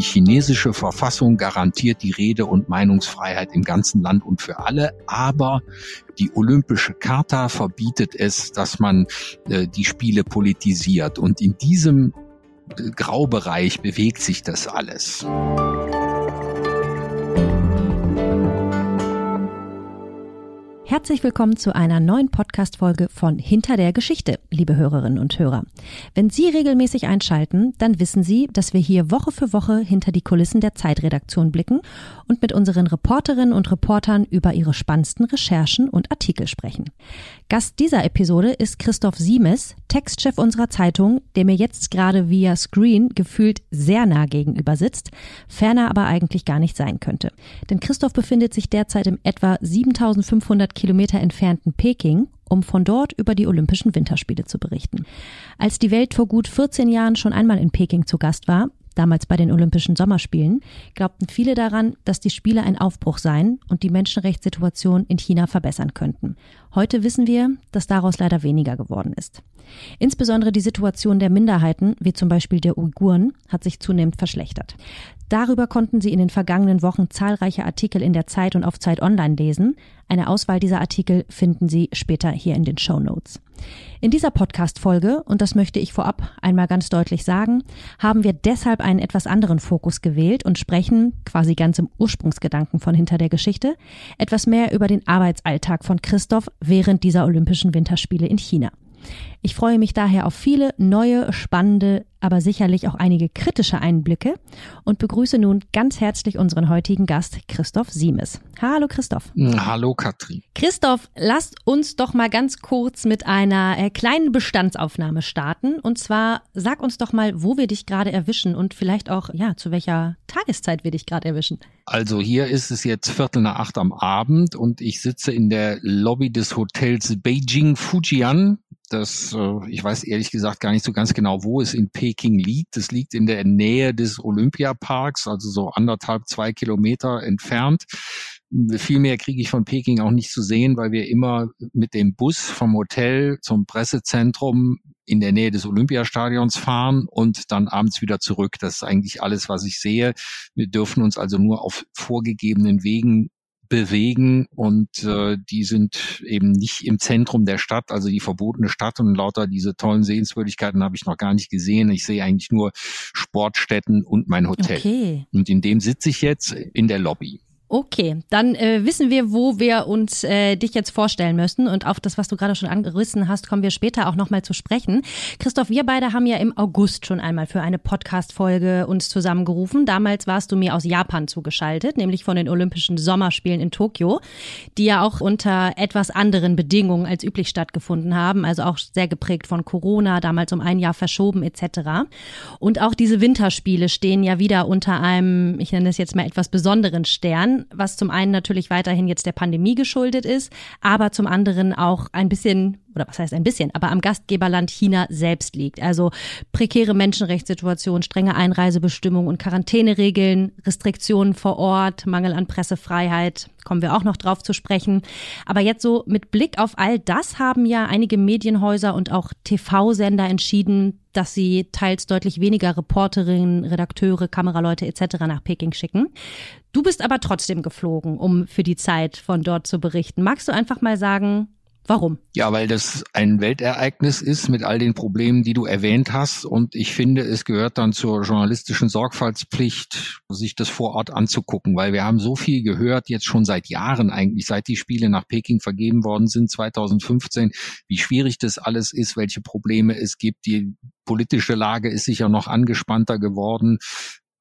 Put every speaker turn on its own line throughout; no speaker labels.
die chinesische Verfassung garantiert die Rede- und Meinungsfreiheit im ganzen Land und für alle, aber die olympische Charta verbietet es, dass man äh, die Spiele politisiert. Und in diesem äh, Graubereich bewegt sich das alles.
Herzlich willkommen zu einer neuen Podcast-Folge von Hinter der Geschichte, liebe Hörerinnen und Hörer. Wenn Sie regelmäßig einschalten, dann wissen Sie, dass wir hier Woche für Woche hinter die Kulissen der Zeitredaktion blicken und mit unseren Reporterinnen und Reportern über ihre spannendsten Recherchen und Artikel sprechen. Gast dieser Episode ist Christoph Siemes, Textchef unserer Zeitung, der mir jetzt gerade via Screen gefühlt sehr nah gegenüber sitzt, ferner aber eigentlich gar nicht sein könnte. Denn Christoph befindet sich derzeit im etwa 7500 Kilometer entfernten Peking, um von dort über die Olympischen Winterspiele zu berichten. Als die Welt vor gut 14 Jahren schon einmal in Peking zu Gast war, damals bei den Olympischen Sommerspielen, glaubten viele daran, dass die Spiele ein Aufbruch seien und die Menschenrechtssituation in China verbessern könnten. Heute wissen wir, dass daraus leider weniger geworden ist. Insbesondere die Situation der Minderheiten, wie zum Beispiel der Uiguren, hat sich zunehmend verschlechtert. Darüber konnten Sie in den vergangenen Wochen zahlreiche Artikel in der Zeit und auf Zeit Online lesen. Eine Auswahl dieser Artikel finden Sie später hier in den Show Notes. In dieser Podcast-Folge, und das möchte ich vorab einmal ganz deutlich sagen, haben wir deshalb einen etwas anderen Fokus gewählt und sprechen, quasi ganz im Ursprungsgedanken von hinter der Geschichte, etwas mehr über den Arbeitsalltag von Christoph während dieser Olympischen Winterspiele in China. Ich freue mich daher auf viele neue, spannende, aber sicherlich auch einige kritische Einblicke und begrüße nun ganz herzlich unseren heutigen Gast Christoph Siemes. Hallo Christoph.
Hm, hallo Katrin.
Christoph, lasst uns doch mal ganz kurz mit einer äh, kleinen Bestandsaufnahme starten. Und zwar sag uns doch mal, wo wir dich gerade erwischen und vielleicht auch, ja, zu welcher Tageszeit wir dich gerade erwischen.
Also hier ist es jetzt Viertel nach acht am Abend und ich sitze in der Lobby des Hotels Beijing Fujian das, äh, ich weiß ehrlich gesagt gar nicht so ganz genau, wo es in Peking liegt. Es liegt in der Nähe des Olympiaparks, also so anderthalb, zwei Kilometer entfernt. Viel mehr kriege ich von Peking auch nicht zu sehen, weil wir immer mit dem Bus vom Hotel zum Pressezentrum in der Nähe des Olympiastadions fahren und dann abends wieder zurück. Das ist eigentlich alles, was ich sehe. Wir dürfen uns also nur auf vorgegebenen Wegen bewegen und äh, die sind eben nicht im Zentrum der Stadt, also die verbotene Stadt und lauter diese tollen Sehenswürdigkeiten habe ich noch gar nicht gesehen. Ich sehe eigentlich nur Sportstätten und mein Hotel. Okay. Und in dem sitze ich jetzt in der Lobby.
Okay, dann äh, wissen wir, wo wir uns äh, dich jetzt vorstellen müssen und auf das, was du gerade schon angerissen hast, kommen wir später auch nochmal zu sprechen. Christoph, wir beide haben ja im August schon einmal für eine Podcast-Folge uns zusammengerufen. Damals warst du mir aus Japan zugeschaltet, nämlich von den Olympischen Sommerspielen in Tokio, die ja auch unter etwas anderen Bedingungen als üblich stattgefunden haben, also auch sehr geprägt von Corona, damals um ein Jahr verschoben etc. Und auch diese Winterspiele stehen ja wieder unter einem, ich nenne es jetzt mal etwas besonderen Stern was zum einen natürlich weiterhin jetzt der Pandemie geschuldet ist, aber zum anderen auch ein bisschen oder was heißt ein bisschen, aber am Gastgeberland China selbst liegt. Also prekäre Menschenrechtssituation, strenge Einreisebestimmungen und Quarantäneregeln, Restriktionen vor Ort, Mangel an Pressefreiheit, kommen wir auch noch drauf zu sprechen. Aber jetzt so mit Blick auf all das haben ja einige Medienhäuser und auch TV-Sender entschieden, dass sie teils deutlich weniger Reporterinnen, Redakteure, Kameraleute etc. nach Peking schicken. Du bist aber trotzdem geflogen, um für die Zeit von dort zu berichten. Magst du einfach mal sagen, Warum?
Ja, weil das ein Weltereignis ist mit all den Problemen, die du erwähnt hast. Und ich finde, es gehört dann zur journalistischen Sorgfaltspflicht, sich das vor Ort anzugucken, weil wir haben so viel gehört, jetzt schon seit Jahren eigentlich, seit die Spiele nach Peking vergeben worden sind, 2015, wie schwierig das alles ist, welche Probleme es gibt. Die politische Lage ist sicher noch angespannter geworden.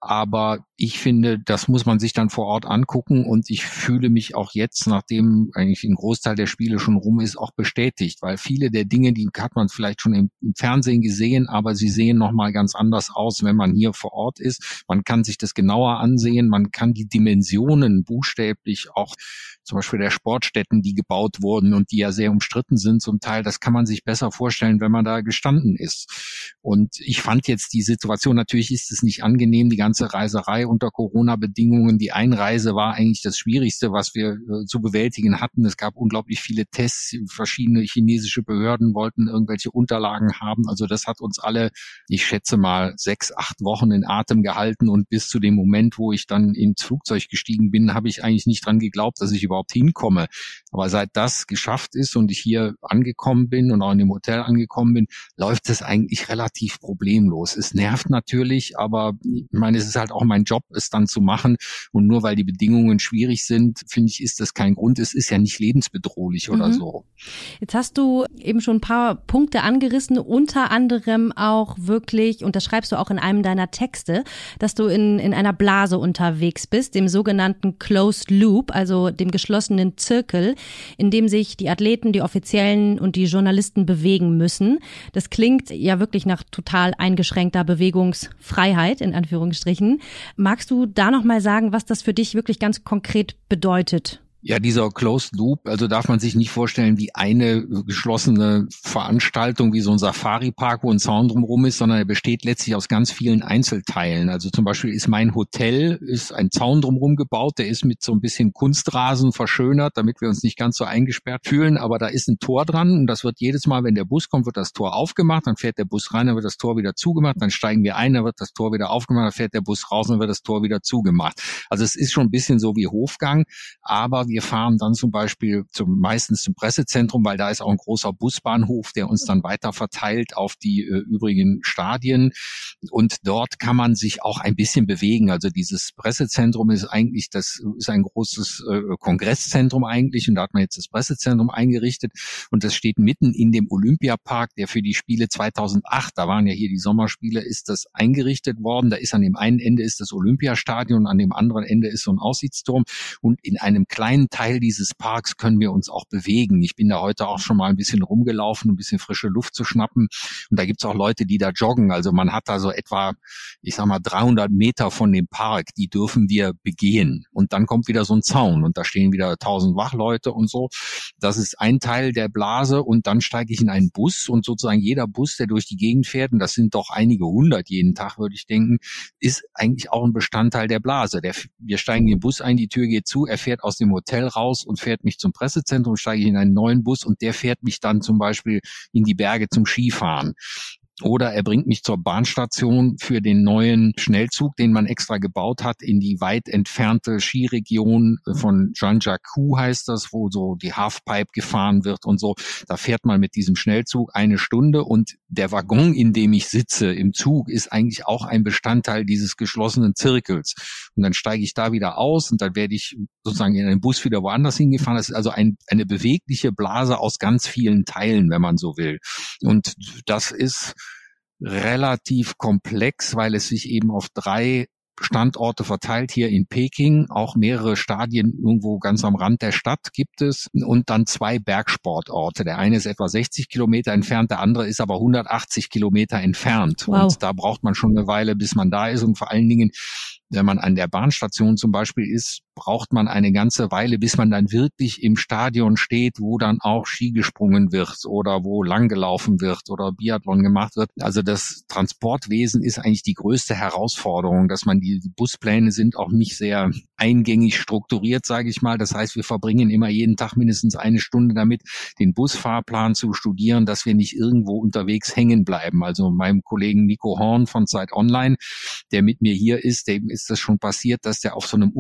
Aber ich finde, das muss man sich dann vor Ort angucken und ich fühle mich auch jetzt, nachdem eigentlich ein Großteil der Spiele schon rum ist, auch bestätigt, weil viele der Dinge, die hat man vielleicht schon im, im Fernsehen gesehen, aber sie sehen nochmal ganz anders aus, wenn man hier vor Ort ist. Man kann sich das genauer ansehen, man kann die Dimensionen buchstäblich auch zum Beispiel der Sportstätten, die gebaut wurden und die ja sehr umstritten sind zum Teil, das kann man sich besser vorstellen, wenn man da gestanden ist. Und ich fand jetzt die Situation, natürlich ist es nicht angenehm, die ganze Reiserei unter Corona-Bedingungen. Die Einreise war eigentlich das Schwierigste, was wir äh, zu bewältigen hatten. Es gab unglaublich viele Tests. Verschiedene chinesische Behörden wollten irgendwelche Unterlagen haben. Also das hat uns alle, ich schätze mal, sechs, acht Wochen in Atem gehalten. Und bis zu dem Moment, wo ich dann ins Flugzeug gestiegen bin, habe ich eigentlich nicht dran geglaubt, dass ich überhaupt hinkomme. Aber seit das geschafft ist und ich hier angekommen bin und auch in dem Hotel angekommen bin, läuft es eigentlich relativ problemlos. Es nervt natürlich, aber ich meine, es ist halt auch mein Job, es dann zu machen. Und nur weil die Bedingungen schwierig sind, finde ich, ist das kein Grund. Es ist ja nicht lebensbedrohlich oder mhm. so.
Jetzt hast du eben schon ein paar Punkte angerissen, unter anderem auch wirklich, und das schreibst du auch in einem deiner Texte, dass du in, in einer Blase unterwegs bist, dem sogenannten Closed Loop, also dem geschlossenen Zirkel, in dem sich die Athleten, die Offiziellen und die Journalisten bewegen müssen. Das klingt ja wirklich nach total eingeschränkter Bewegungsfreiheit, in Anführungsstrichen. Magst du da nochmal sagen, was das für dich wirklich ganz konkret bedeutet?
Ja, dieser Closed Loop, also darf man sich nicht vorstellen wie eine geschlossene Veranstaltung, wie so ein Safari-Park, wo ein Zaun drumherum ist, sondern er besteht letztlich aus ganz vielen Einzelteilen. Also zum Beispiel ist mein Hotel, ist ein Zaun drumherum gebaut, der ist mit so ein bisschen Kunstrasen verschönert, damit wir uns nicht ganz so eingesperrt fühlen, aber da ist ein Tor dran und das wird jedes Mal, wenn der Bus kommt, wird das Tor aufgemacht, dann fährt der Bus rein, dann wird das Tor wieder zugemacht, dann steigen wir ein, dann wird das Tor wieder aufgemacht, dann fährt der Bus raus, dann wird das Tor wieder zugemacht. Also es ist schon ein bisschen so wie Hofgang, aber wir fahren dann zum Beispiel zum, meistens zum Pressezentrum, weil da ist auch ein großer Busbahnhof, der uns dann weiter verteilt auf die äh, übrigen Stadien. Und dort kann man sich auch ein bisschen bewegen. Also dieses Pressezentrum ist eigentlich, das ist ein großes äh, Kongresszentrum eigentlich. Und da hat man jetzt das Pressezentrum eingerichtet. Und das steht mitten in dem Olympiapark, der für die Spiele 2008, da waren ja hier die Sommerspiele, ist das eingerichtet worden. Da ist an dem einen Ende ist das Olympiastadion, an dem anderen Ende ist so ein Aussichtsturm. Und in einem kleinen kleinen Teil dieses Parks können wir uns auch bewegen. Ich bin da heute auch schon mal ein bisschen rumgelaufen, ein bisschen frische Luft zu schnappen. Und da gibt's auch Leute, die da joggen. Also man hat da so etwa, ich sag mal, 300 Meter von dem Park, die dürfen wir begehen. Und dann kommt wieder so ein Zaun und da stehen wieder 1000 Wachleute und so. Das ist ein Teil der Blase und dann steige ich in einen Bus und sozusagen jeder Bus, der durch die Gegend fährt, und das sind doch einige hundert jeden Tag, würde ich denken, ist eigentlich auch ein Bestandteil der Blase. Der, wir steigen in den Bus ein, die Tür geht zu, er fährt aus dem Hotel Hotel raus und fährt mich zum Pressezentrum, steige ich in einen neuen Bus und der fährt mich dann zum Beispiel in die Berge zum Skifahren. Oder er bringt mich zur Bahnstation für den neuen Schnellzug, den man extra gebaut hat, in die weit entfernte Skiregion von Jean-Jacques heißt das, wo so die Halfpipe gefahren wird und so. Da fährt man mit diesem Schnellzug eine Stunde und der Waggon, in dem ich sitze im Zug, ist eigentlich auch ein Bestandteil dieses geschlossenen Zirkels. Und dann steige ich da wieder aus und dann werde ich sozusagen in einen Bus wieder woanders hingefahren. Das ist also ein, eine bewegliche Blase aus ganz vielen Teilen, wenn man so will. Und das ist relativ komplex, weil es sich eben auf drei Standorte verteilt hier in Peking, auch mehrere Stadien irgendwo ganz am Rand der Stadt gibt es und dann zwei Bergsportorte. Der eine ist etwa 60 Kilometer entfernt, der andere ist aber 180 Kilometer entfernt. Wow. Und da braucht man schon eine Weile, bis man da ist und vor allen Dingen wenn man an der Bahnstation zum Beispiel ist, braucht man eine ganze Weile, bis man dann wirklich im Stadion steht, wo dann auch Ski gesprungen wird oder wo langgelaufen wird oder Biathlon gemacht wird. Also das Transportwesen ist eigentlich die größte Herausforderung, dass man die Buspläne sind auch nicht sehr eingängig strukturiert, sage ich mal. Das heißt, wir verbringen immer jeden Tag mindestens eine Stunde damit, den Busfahrplan zu studieren, dass wir nicht irgendwo unterwegs hängen bleiben. Also meinem Kollegen Nico Horn von Zeit Online, der mit mir hier ist, dem ist das schon passiert, dass der auf so einem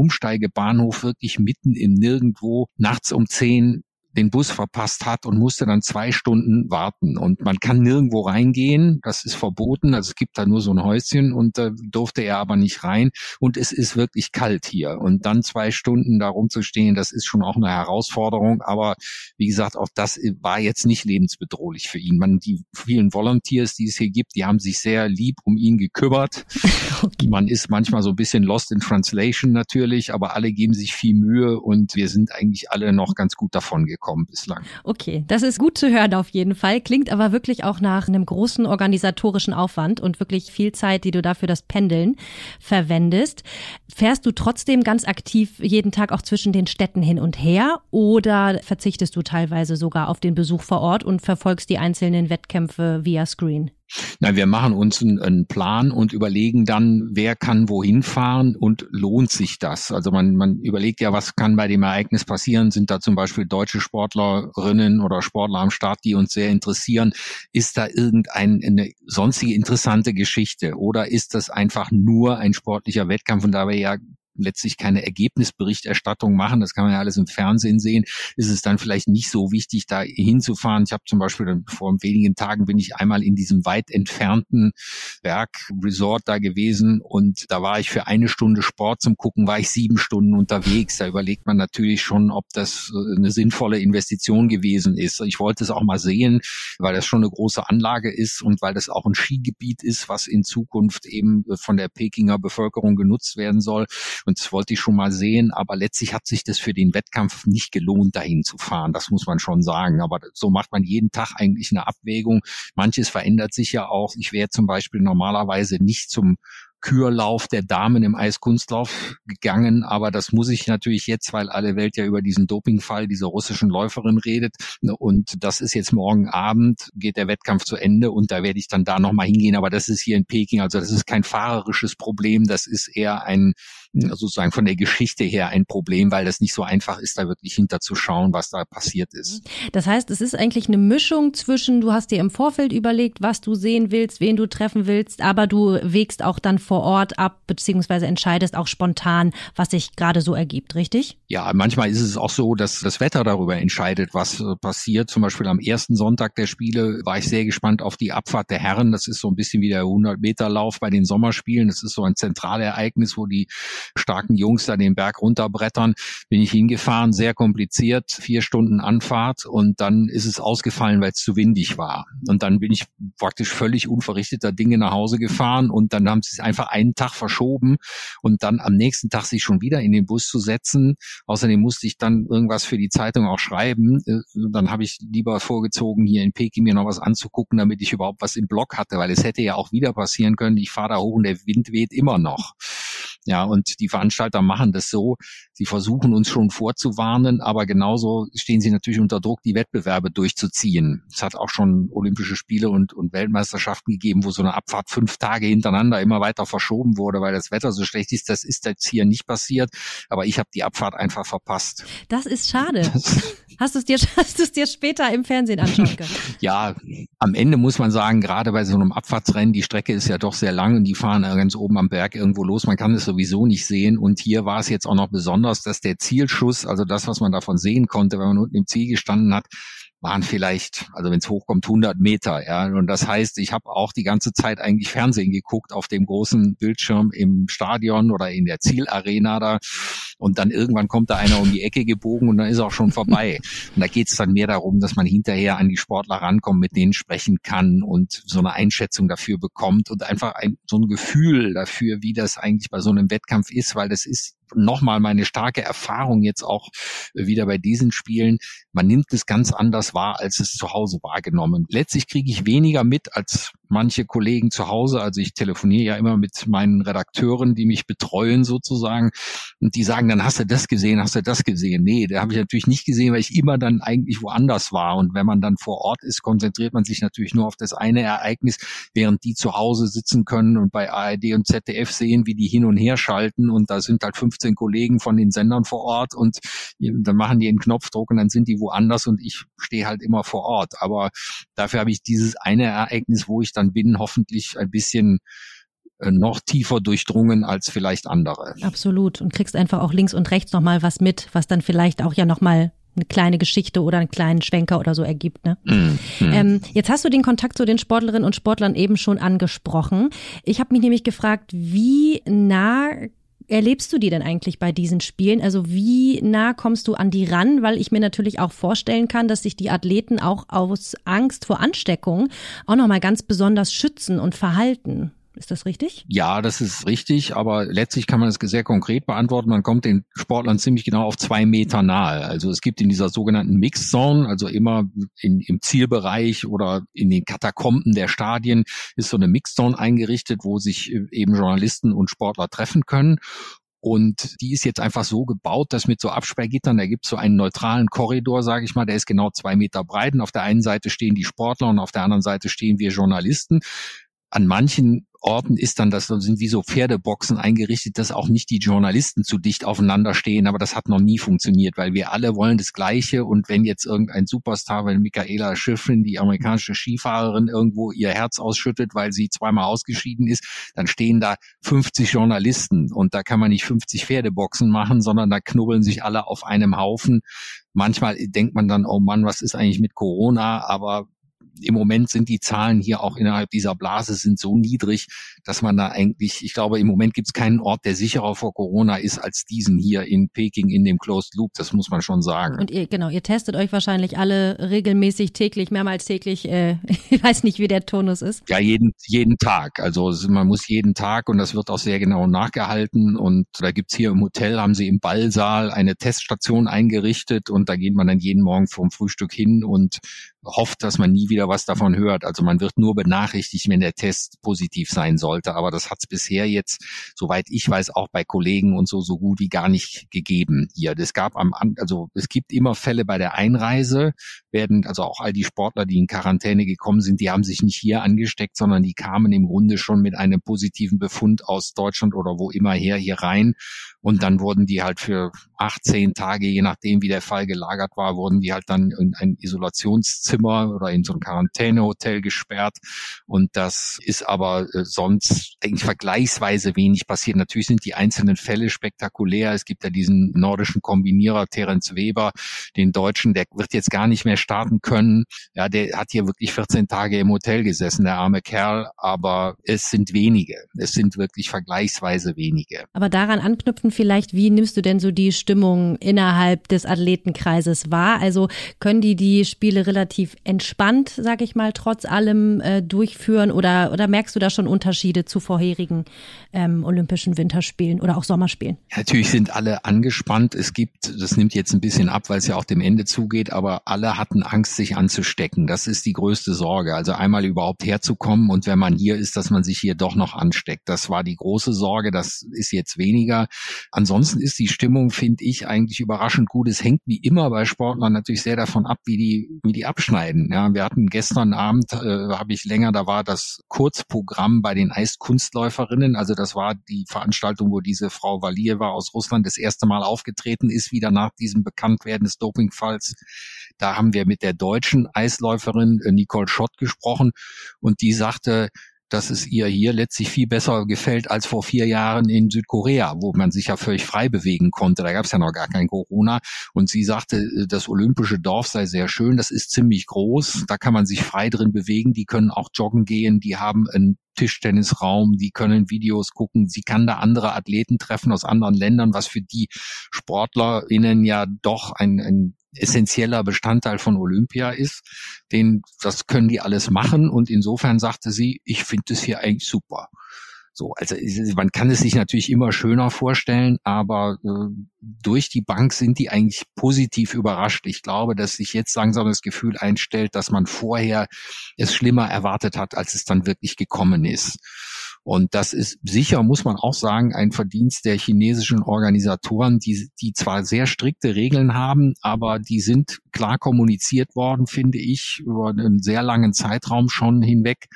Umsteigebahnhof wirklich mitten im Nirgendwo nachts um zehn den Bus verpasst hat und musste dann zwei Stunden warten. Und man kann nirgendwo reingehen, das ist verboten. Also es gibt da nur so ein Häuschen und da durfte er aber nicht rein. Und es ist wirklich kalt hier. Und dann zwei Stunden da rumzustehen, das ist schon auch eine Herausforderung. Aber wie gesagt, auch das war jetzt nicht lebensbedrohlich für ihn. Man, die vielen Volunteers, die es hier gibt, die haben sich sehr lieb um ihn gekümmert. Man ist manchmal so ein bisschen lost in translation natürlich, aber alle geben sich viel Mühe und wir sind eigentlich alle noch ganz gut davon gekommen gekommen bislang.
Okay, das ist gut zu hören auf jeden Fall. Klingt aber wirklich auch nach einem großen organisatorischen Aufwand und wirklich viel Zeit, die du dafür das Pendeln verwendest. Fährst du trotzdem ganz aktiv jeden Tag auch zwischen den Städten hin und her oder verzichtest du teilweise sogar auf den Besuch vor Ort und verfolgst die einzelnen Wettkämpfe via Screen?
Nein, wir machen uns einen, Plan und überlegen dann, wer kann wohin fahren und lohnt sich das? Also man, man überlegt ja, was kann bei dem Ereignis passieren? Sind da zum Beispiel deutsche Sportlerinnen oder Sportler am Start, die uns sehr interessieren? Ist da irgendeine sonstige interessante Geschichte oder ist das einfach nur ein sportlicher Wettkampf und da wir ja letztlich keine Ergebnisberichterstattung machen, das kann man ja alles im Fernsehen sehen, ist es dann vielleicht nicht so wichtig, da hinzufahren. Ich habe zum Beispiel vor wenigen Tagen bin ich einmal in diesem weit entfernten Bergresort da gewesen und da war ich für eine Stunde Sport zum Gucken, war ich sieben Stunden unterwegs. Da überlegt man natürlich schon, ob das äh, eine sinnvolle Investition gewesen ist. Ich wollte es auch mal sehen, weil das schon eine große Anlage ist und weil das auch ein Skigebiet ist, was in Zukunft eben von der Pekinger Bevölkerung genutzt werden soll. Und das wollte ich schon mal sehen, aber letztlich hat sich das für den Wettkampf nicht gelohnt, dahin zu fahren. Das muss man schon sagen. Aber so macht man jeden Tag eigentlich eine Abwägung. Manches verändert sich ja auch. Ich wäre zum Beispiel normalerweise nicht zum Kürlauf der Damen im Eiskunstlauf gegangen, aber das muss ich natürlich jetzt, weil alle Welt ja über diesen Dopingfall dieser russischen Läuferin redet und das ist jetzt morgen Abend, geht der Wettkampf zu Ende und da werde ich dann da nochmal hingehen, aber das ist hier in Peking, also das ist kein fahrerisches Problem, das ist eher ein sozusagen von der Geschichte her ein Problem, weil das nicht so einfach ist, da wirklich hinterzuschauen, was da passiert ist.
Mhm. Das heißt, es ist eigentlich eine Mischung zwischen, du hast dir im Vorfeld überlegt, was du sehen willst, wen du treffen willst, aber du wägst auch dann vor Ort ab, beziehungsweise entscheidest auch spontan, was sich gerade so ergibt, richtig?
Ja, manchmal ist es auch so, dass das Wetter darüber entscheidet, was äh, passiert. Zum Beispiel am ersten Sonntag der Spiele war ich sehr gespannt auf die Abfahrt der Herren. Das ist so ein bisschen wie der 100-Meter-Lauf bei den Sommerspielen. Das ist so ein Zentralereignis, wo die starken Jungs da den Berg runterbrettern. Bin ich hingefahren, sehr kompliziert, vier Stunden Anfahrt und dann ist es ausgefallen, weil es zu windig war. Und dann bin ich praktisch völlig unverrichteter Dinge nach Hause gefahren und dann haben sie es einfach einen Tag verschoben und dann am nächsten Tag sich schon wieder in den Bus zu setzen. Außerdem musste ich dann irgendwas für die Zeitung auch schreiben. Äh, dann habe ich lieber vorgezogen, hier in Peking mir noch was anzugucken, damit ich überhaupt was im Blog hatte, weil es hätte ja auch wieder passieren können. Ich fahre da hoch und der Wind weht immer noch. Ja, und die Veranstalter machen das so. Sie versuchen uns schon vorzuwarnen, aber genauso stehen sie natürlich unter Druck, die Wettbewerbe durchzuziehen. Es hat auch schon Olympische Spiele und, und Weltmeisterschaften gegeben, wo so eine Abfahrt fünf Tage hintereinander immer weiter verschoben wurde, weil das Wetter so schlecht ist. Das ist jetzt hier nicht passiert, aber ich habe die Abfahrt einfach verpasst.
Das ist schade. Das hast du es dir, hast du es dir später im Fernsehen anschauen können?
ja, am Ende muss man sagen, gerade bei so einem Abfahrtsrennen, die Strecke ist ja doch sehr lang und die fahren ganz oben am Berg irgendwo los. Man kann es sowieso nicht sehen. Und hier war es jetzt auch noch besonders, dass der Zielschuss, also das, was man davon sehen konnte, wenn man unten im Ziel gestanden hat, waren vielleicht, also wenn es hochkommt, 100 Meter. Ja, und das heißt, ich habe auch die ganze Zeit eigentlich Fernsehen geguckt auf dem großen Bildschirm im Stadion oder in der Zielarena da. Und dann irgendwann kommt da einer um die Ecke gebogen und dann ist auch schon vorbei. Und da geht es dann mehr darum, dass man hinterher an die Sportler rankommt, mit denen sprechen kann und so eine Einschätzung dafür bekommt und einfach ein, so ein Gefühl dafür, wie das eigentlich bei so einem Wettkampf ist, weil das ist nochmal meine starke Erfahrung jetzt auch wieder bei diesen Spielen. Man nimmt es ganz anders wahr, als es zu Hause wahrgenommen. Letztlich kriege ich weniger mit als manche Kollegen zu Hause. Also ich telefoniere ja immer mit meinen Redakteuren, die mich betreuen sozusagen. Und die sagen, dann hast du das gesehen, hast du das gesehen. Nee, da habe ich natürlich nicht gesehen, weil ich immer dann eigentlich woanders war. Und wenn man dann vor Ort ist, konzentriert man sich natürlich nur auf das eine Ereignis, während die zu Hause sitzen können und bei ARD und ZDF sehen, wie die hin und her schalten. Und da sind halt 15 Kollegen von den Sendern vor Ort und dann machen die einen Knopfdruck und dann sind die woanders und ich stehe halt immer vor Ort. Aber dafür habe ich dieses eine Ereignis, wo ich dann bin, hoffentlich ein bisschen äh, noch tiefer durchdrungen als vielleicht andere.
Absolut. Und kriegst einfach auch links und rechts nochmal was mit, was dann vielleicht auch ja nochmal eine kleine Geschichte oder einen kleinen Schwenker oder so ergibt. Ne? Mm, Ähm, jetzt hast du den Kontakt zu den Sportlerinnen und Sportlern eben schon angesprochen. Ich habe mich nämlich gefragt, wie nah erlebst du die denn eigentlich bei diesen Spielen? Also wie nah kommst du an die ran? Weil ich mir natürlich auch vorstellen kann, dass sich die Athleten auch aus Angst vor Ansteckung auch nochmal ganz besonders schützen und verhalten. Ist das richtig?
Ja, das ist richtig, aber letztlich kann man es sehr konkret beantworten. Man kommt den Sportlern ziemlich genau auf zwei Meter nahe. Also es gibt in dieser sogenannten Mixed Zone, also immer in, im Zielbereich oder in den Katakomben der Stadien ist so eine Mixed Zone eingerichtet, wo sich eben Journalisten und Sportler treffen können. Und die ist jetzt einfach so gebaut, dass mit so Absperrgittern, da gibt es so einen neutralen Korridor, sage ich mal, der ist genau zwei Meter breit. Und auf der einen Seite stehen die Sportler und auf der anderen Seite stehen wir Journalisten. An manchen Orten ist dann das, sind wie so Pferdeboxen eingerichtet, dass auch nicht die Journalisten zu dicht aufeinander stehen, aber das hat noch nie funktioniert, weil wir alle wollen das Gleiche und wenn jetzt irgendein Superstar, wenn Michaela Schiffrin, die amerikanische Skifahrerin, irgendwo ihr Herz ausschüttet, weil sie zweimal ausgeschieden ist, dann stehen da 50 Journalisten und da kann man nicht 50 Pferdeboxen machen, sondern da knubbeln sich alle auf einem Haufen. Manchmal denkt man dann, oh Mann, was ist eigentlich mit Corona? Aber im Moment sind die Zahlen hier auch innerhalb dieser Blase sind so niedrig, dass man da eigentlich, ich glaube, im Moment gibt es keinen Ort, der sicherer vor Corona ist als diesen hier in Peking in dem Closed Loop. Das muss man schon sagen.
Und ihr, genau, ihr testet euch wahrscheinlich alle regelmäßig täglich, mehrmals täglich. Äh, ich weiß nicht, wie der Tonus ist.
Ja, jeden, jeden Tag. Also man muss jeden Tag und das wird auch sehr genau nachgehalten. Und da gibt's hier im Hotel, haben sie im Ballsaal eine Teststation eingerichtet und da geht man dann jeden Morgen vom Frühstück hin und hofft, dass man nie wieder was davon hört. Also man wird nur benachrichtigt, wenn der Test positiv sein sollte. Aber das hat es bisher jetzt, soweit ich weiß, auch bei Kollegen und so so gut wie gar nicht gegeben hier. Es gab am, also es gibt immer Fälle bei der Einreise, werden also auch all die Sportler, die in Quarantäne gekommen sind, die haben sich nicht hier angesteckt, sondern die kamen im Grunde schon mit einem positiven Befund aus Deutschland oder wo immer her hier rein. Und dann wurden die halt für 18 Tage, je nachdem wie der Fall gelagert war, wurden die halt dann in ein Isolationszimmer oder in so ein Quarantänehotel gesperrt. Und das ist aber äh, sonst eigentlich vergleichsweise wenig passiert. Natürlich sind die einzelnen Fälle spektakulär. Es gibt ja diesen nordischen Kombinierer Terence Weber, den Deutschen, der wird jetzt gar nicht mehr starten können. Ja, der hat hier wirklich 14 Tage im Hotel gesessen, der arme Kerl. Aber es sind wenige. Es sind wirklich vergleichsweise wenige.
Aber daran anknüpfen vielleicht, wie nimmst du denn so die Stimmung innerhalb des Athletenkreises wahr? Also können die die Spiele relativ entspannt, sag ich mal, trotz allem äh, durchführen oder, oder merkst du da schon Unterschiede zu vorherigen ähm, Olympischen Winterspielen oder auch Sommerspielen?
Ja, natürlich sind alle angespannt. Es gibt, das nimmt jetzt ein bisschen ab, weil es ja auch dem Ende zugeht, aber alle hatten Angst, sich anzustecken. Das ist die größte Sorge. Also einmal überhaupt herzukommen und wenn man hier ist, dass man sich hier doch noch ansteckt. Das war die große Sorge. Das ist jetzt weniger. Ansonsten ist die Stimmung, finde ich, eigentlich überraschend gut. Es hängt wie immer bei Sportlern natürlich sehr davon ab, wie die, wie die abschneiden. Ja, wir hatten gestern Abend, äh, habe ich länger, da war das Kurzprogramm bei den Eiskunstläuferinnen. Also das war die Veranstaltung, wo diese Frau Valieva aus Russland das erste Mal aufgetreten ist, wieder nach diesem Bekanntwerden des Dopingfalls. Da haben wir mit der deutschen Eisläuferin äh, Nicole Schott gesprochen und die sagte, dass es ihr hier letztlich viel besser gefällt als vor vier Jahren in Südkorea, wo man sich ja völlig frei bewegen konnte. Da gab es ja noch gar kein Corona. Und sie sagte, äh, das olympische Dorf sei sehr schön, das ist ziemlich groß, da kann man sich frei drin bewegen, die können auch joggen gehen, die haben einen Tischtennisraum, die können Videos gucken, sie kann da andere Athleten treffen aus anderen Ländern, was für die SportlerInnen ja doch ein, ein essentieller Bestandteil von Olympia ist. Den, das können die alles machen und insofern sagte sie, ich finde es hier eigentlich super. So, also man kann es sich natürlich immer schöner vorstellen, aber äh, durch die Bank sind die eigentlich positiv überrascht. Ich glaube, dass sich jetzt langsam das Gefühl einstellt, dass man vorher es schlimmer erwartet hat, als es dann wirklich gekommen ist. Und das ist sicher, muss man auch sagen, ein Verdienst der chinesischen Organisatoren, die, die zwar sehr strikte Regeln haben, aber die sind klar kommuniziert worden, finde ich, über einen sehr langen Zeitraum schon hinweg.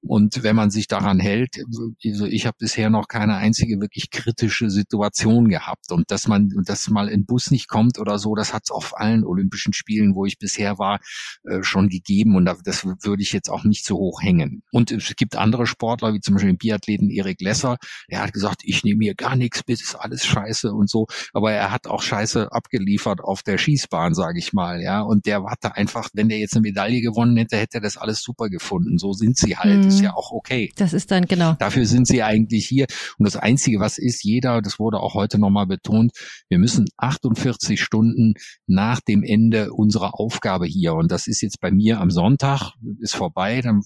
Und wenn man sich daran hält, also ich habe bisher noch keine einzige wirklich kritische Situation gehabt. Und dass man, dass mal ein Bus nicht kommt oder so, das hat es auf allen Olympischen Spielen, wo ich bisher war, äh, schon gegeben. Und das würde ich jetzt auch nicht so hoch hängen. Und es gibt andere Sportler, wie zum Beispiel den Biathleten Erik Lesser, der hat gesagt, ich nehme hier gar nichts bis ist alles scheiße und so. Aber er hat auch Scheiße abgeliefert auf der Schießbahn, sage ich mal, ja. Und der hatte einfach, wenn der jetzt eine Medaille gewonnen hätte, hätte er das alles super gefunden. So sind sie halt. Mhm. Ist ja auch okay.
Das ist dann genau.
Dafür sind sie eigentlich hier. Und das Einzige, was ist, jeder, das wurde auch heute nochmal betont, wir müssen 48 Stunden nach dem Ende unserer Aufgabe hier. Und das ist jetzt bei mir am Sonntag, ist vorbei. Dann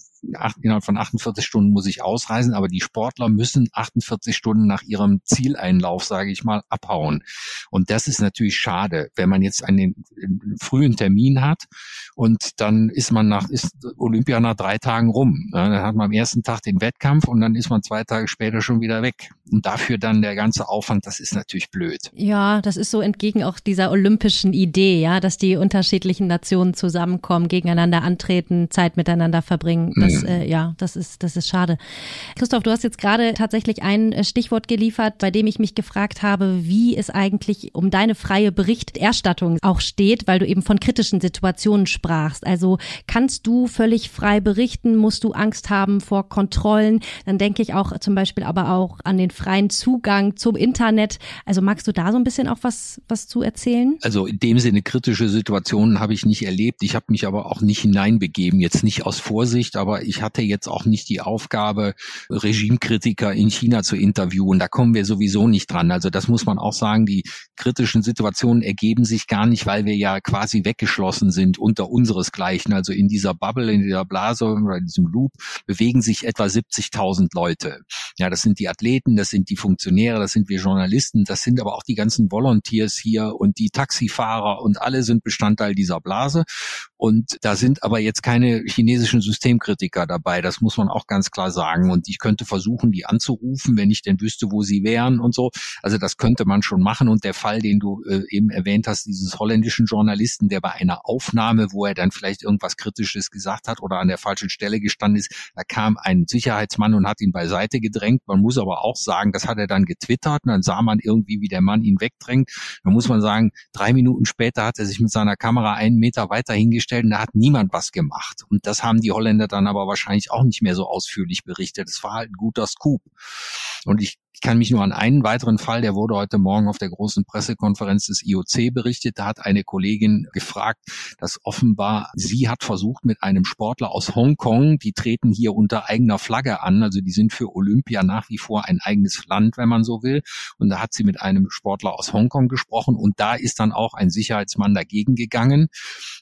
innerhalb von 48 Stunden muss ich ausreisen, aber die Sportler müssen 48 Stunden nach ihrem Zieleinlauf, sage ich mal, abhauen. Und das ist natürlich schade, wenn man jetzt einen, einen frühen Termin hat und dann ist man nach ist Olympia nach drei Tagen rum. Ja, dann hat man am ersten Tag den Wettkampf und dann ist man zwei Tage später schon wieder weg. Und dafür dann der ganze Aufwand, das ist natürlich blöd.
Ja, das ist so entgegen auch dieser olympischen Idee, ja, dass die unterschiedlichen Nationen zusammenkommen, gegeneinander antreten, Zeit miteinander verbringen. Das, mhm. äh, ja, das ist, das ist schade. Christoph, du hast jetzt gerade tatsächlich ein äh, Stichwort geliefert, bei dem ich mich gefragt habe, wie es eigentlich um deine freie Berichterstattung auch steht, weil du eben von kritischen Situationen sprachst. Also kannst du völlig frei berichten? Musst du Angst haben vor Kontrollen? Dann denke ich auch zum Beispiel aber auch an den freien Zugang zum Internet. Also magst du da so ein bisschen auch was, was zu erzählen?
Also in dem Sinne kritische Situationen habe ich nicht erlebt. Ich habe mich aber auch nicht hineinbegeben, jetzt nicht aus Vorsicht, aber ich hatte jetzt auch nicht die Aufgabe, Regimekritiker in China zu interviewen. Da kommen wir sowieso nicht dran. Also das muss man auch sagen, die kritischen Situationen ergeben sich gar nicht, weil wir ja quasi weggeschlossen sind unter unseresgleichen. Also in dieser Bubble, in dieser Blase oder in diesem Loop bewegen sich etwa 70.000 Leute. Ja, das sind die Athleten, das sind die Funktionäre, das sind wir Journalisten, das sind aber auch die ganzen Volunteers hier und die Taxifahrer und alle sind Bestandteil dieser Blase. Und da sind aber jetzt keine chinesischen Systemkritiker dabei. Das muss man auch ganz klar sagen. Und ich könnte versuchen, die anzurufen, wenn ich denn wüsste, wo sie wären und so. Also das könnte man schon machen. Und der Fall, den du äh, eben erwähnt hast, dieses holländischen Journalisten, der bei einer Aufnahme, wo er dann vielleicht irgendwas Kritisches gesagt hat oder an der falschen Stelle gestanden ist, da kam ein Sicherheitsmann und hat ihn beiseite gedrängt. Man muss aber auch sagen, das hat er dann getwittert und dann sah man irgendwie, wie der Mann ihn wegdrängt. Da muss man sagen, drei Minuten später hat er sich mit seiner Kamera einen Meter weiter hingestellt und da hat niemand was gemacht. Und das haben die Holländer dann aber wahrscheinlich auch nicht mehr so ausführlich berichtet. Es war halt ein guter Scoop. Und ich ich kann mich nur an einen weiteren Fall, der wurde heute Morgen auf der großen Pressekonferenz des IOC berichtet. Da hat eine Kollegin gefragt, dass offenbar sie hat versucht mit einem Sportler aus Hongkong, die treten hier unter eigener Flagge an, also die sind für Olympia nach wie vor ein eigenes Land, wenn man so will. Und da hat sie mit einem Sportler aus Hongkong gesprochen und da ist dann auch ein Sicherheitsmann dagegen gegangen.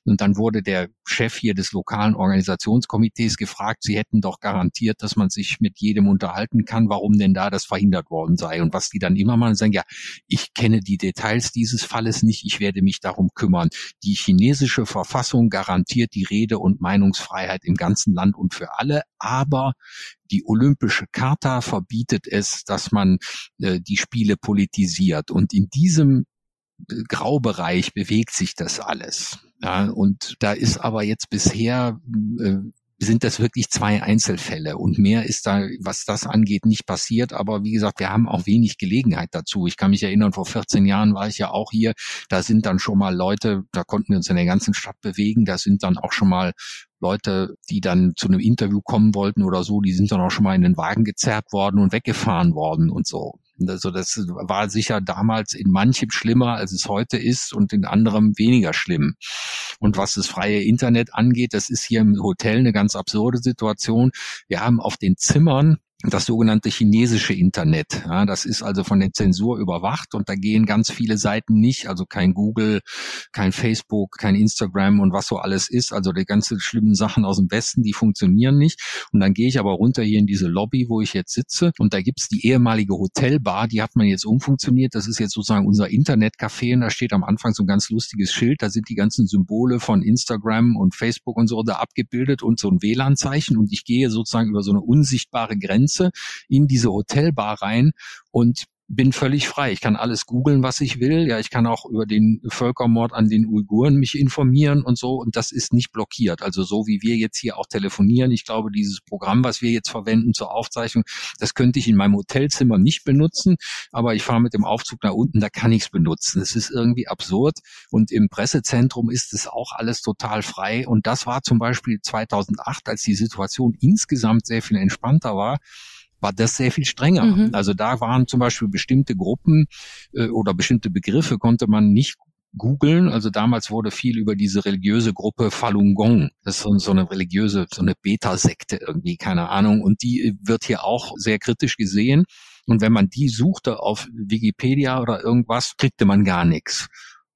Und dann wurde der Chef hier des lokalen Organisationskomitees gefragt, sie hätten doch garantiert, dass man sich mit jedem unterhalten kann. Warum denn da das verhindert worden sei? Und was die dann immer mal sagen, ja, ich kenne die Details dieses Falles nicht, ich werde mich darum kümmern. Die chinesische Verfassung garantiert die Rede- und Meinungsfreiheit im ganzen Land und für alle, aber die olympische Charta verbietet es, dass man äh, die Spiele politisiert. Und in diesem äh, Graubereich bewegt sich das alles. Ja, und da ist aber jetzt bisher äh, sind das wirklich zwei Einzelfälle und mehr ist da, was das angeht, nicht passiert. Aber wie gesagt, wir haben auch wenig Gelegenheit dazu. Ich kann mich erinnern, vor 14 Jahren war ich ja auch hier. Da sind dann schon mal Leute, da konnten wir uns in der ganzen Stadt bewegen. Da sind dann auch schon mal Leute, die dann zu einem Interview kommen wollten oder so, die sind dann auch schon mal in den Wagen gezerrt worden und weggefahren worden und so. Also das war sicher damals in manchem schlimmer, als es heute ist und in anderem weniger schlimm. Und was das freie Internet angeht, das ist hier im Hotel eine ganz absurde Situation. Wir haben auf den Zimmern das sogenannte chinesische Internet. Ja, das ist also von der Zensur überwacht und da gehen ganz viele Seiten nicht, also kein Google, kein Facebook, kein Instagram und was so alles ist. Also die ganzen schlimmen Sachen aus dem Westen, die funktionieren nicht. Und dann gehe ich aber runter hier in diese Lobby, wo ich jetzt sitze und da gibt's die ehemalige Hotelbar, die hat man jetzt umfunktioniert. Das ist jetzt sozusagen unser Internetcafé und da steht am Anfang so ein ganz lustiges Schild. Da sind die ganzen Symbole von Instagram und Facebook und so da abgebildet und so ein WLAN-Zeichen und ich gehe sozusagen über so eine unsichtbare Grenze Grenze in diese Hotelbar rein und bin völlig frei. Ich kann alles googeln, was ich will. Ja, ich kann auch über den Völkermord an den Uiguren mich informieren und so. Und das ist nicht blockiert. Also so wie wir jetzt hier auch telefonieren. Ich glaube, dieses Programm, was wir jetzt verwenden zur Aufzeichnung, das könnte ich in meinem Hotelzimmer nicht benutzen. Aber ich fahre mit dem Aufzug nach unten, da kann ich es benutzen. Das ist irgendwie absurd. Und im Pressezentrum ist es auch alles total frei. Und das war zum Beispiel 2008, als die Situation insgesamt sehr viel entspannter war war das sehr viel strenger. Mhm. Also da waren zum Beispiel bestimmte Gruppen äh, oder bestimmte Begriffe konnte man nicht googeln. Also damals wurde viel über diese religiöse Gruppe Falun Gong. Das ist so, so eine religiöse, so eine Beta-Sekte irgendwie, keine Ahnung. Und die wird hier auch sehr kritisch gesehen. Und wenn man die suchte auf Wikipedia oder irgendwas, kriegte man gar nichts.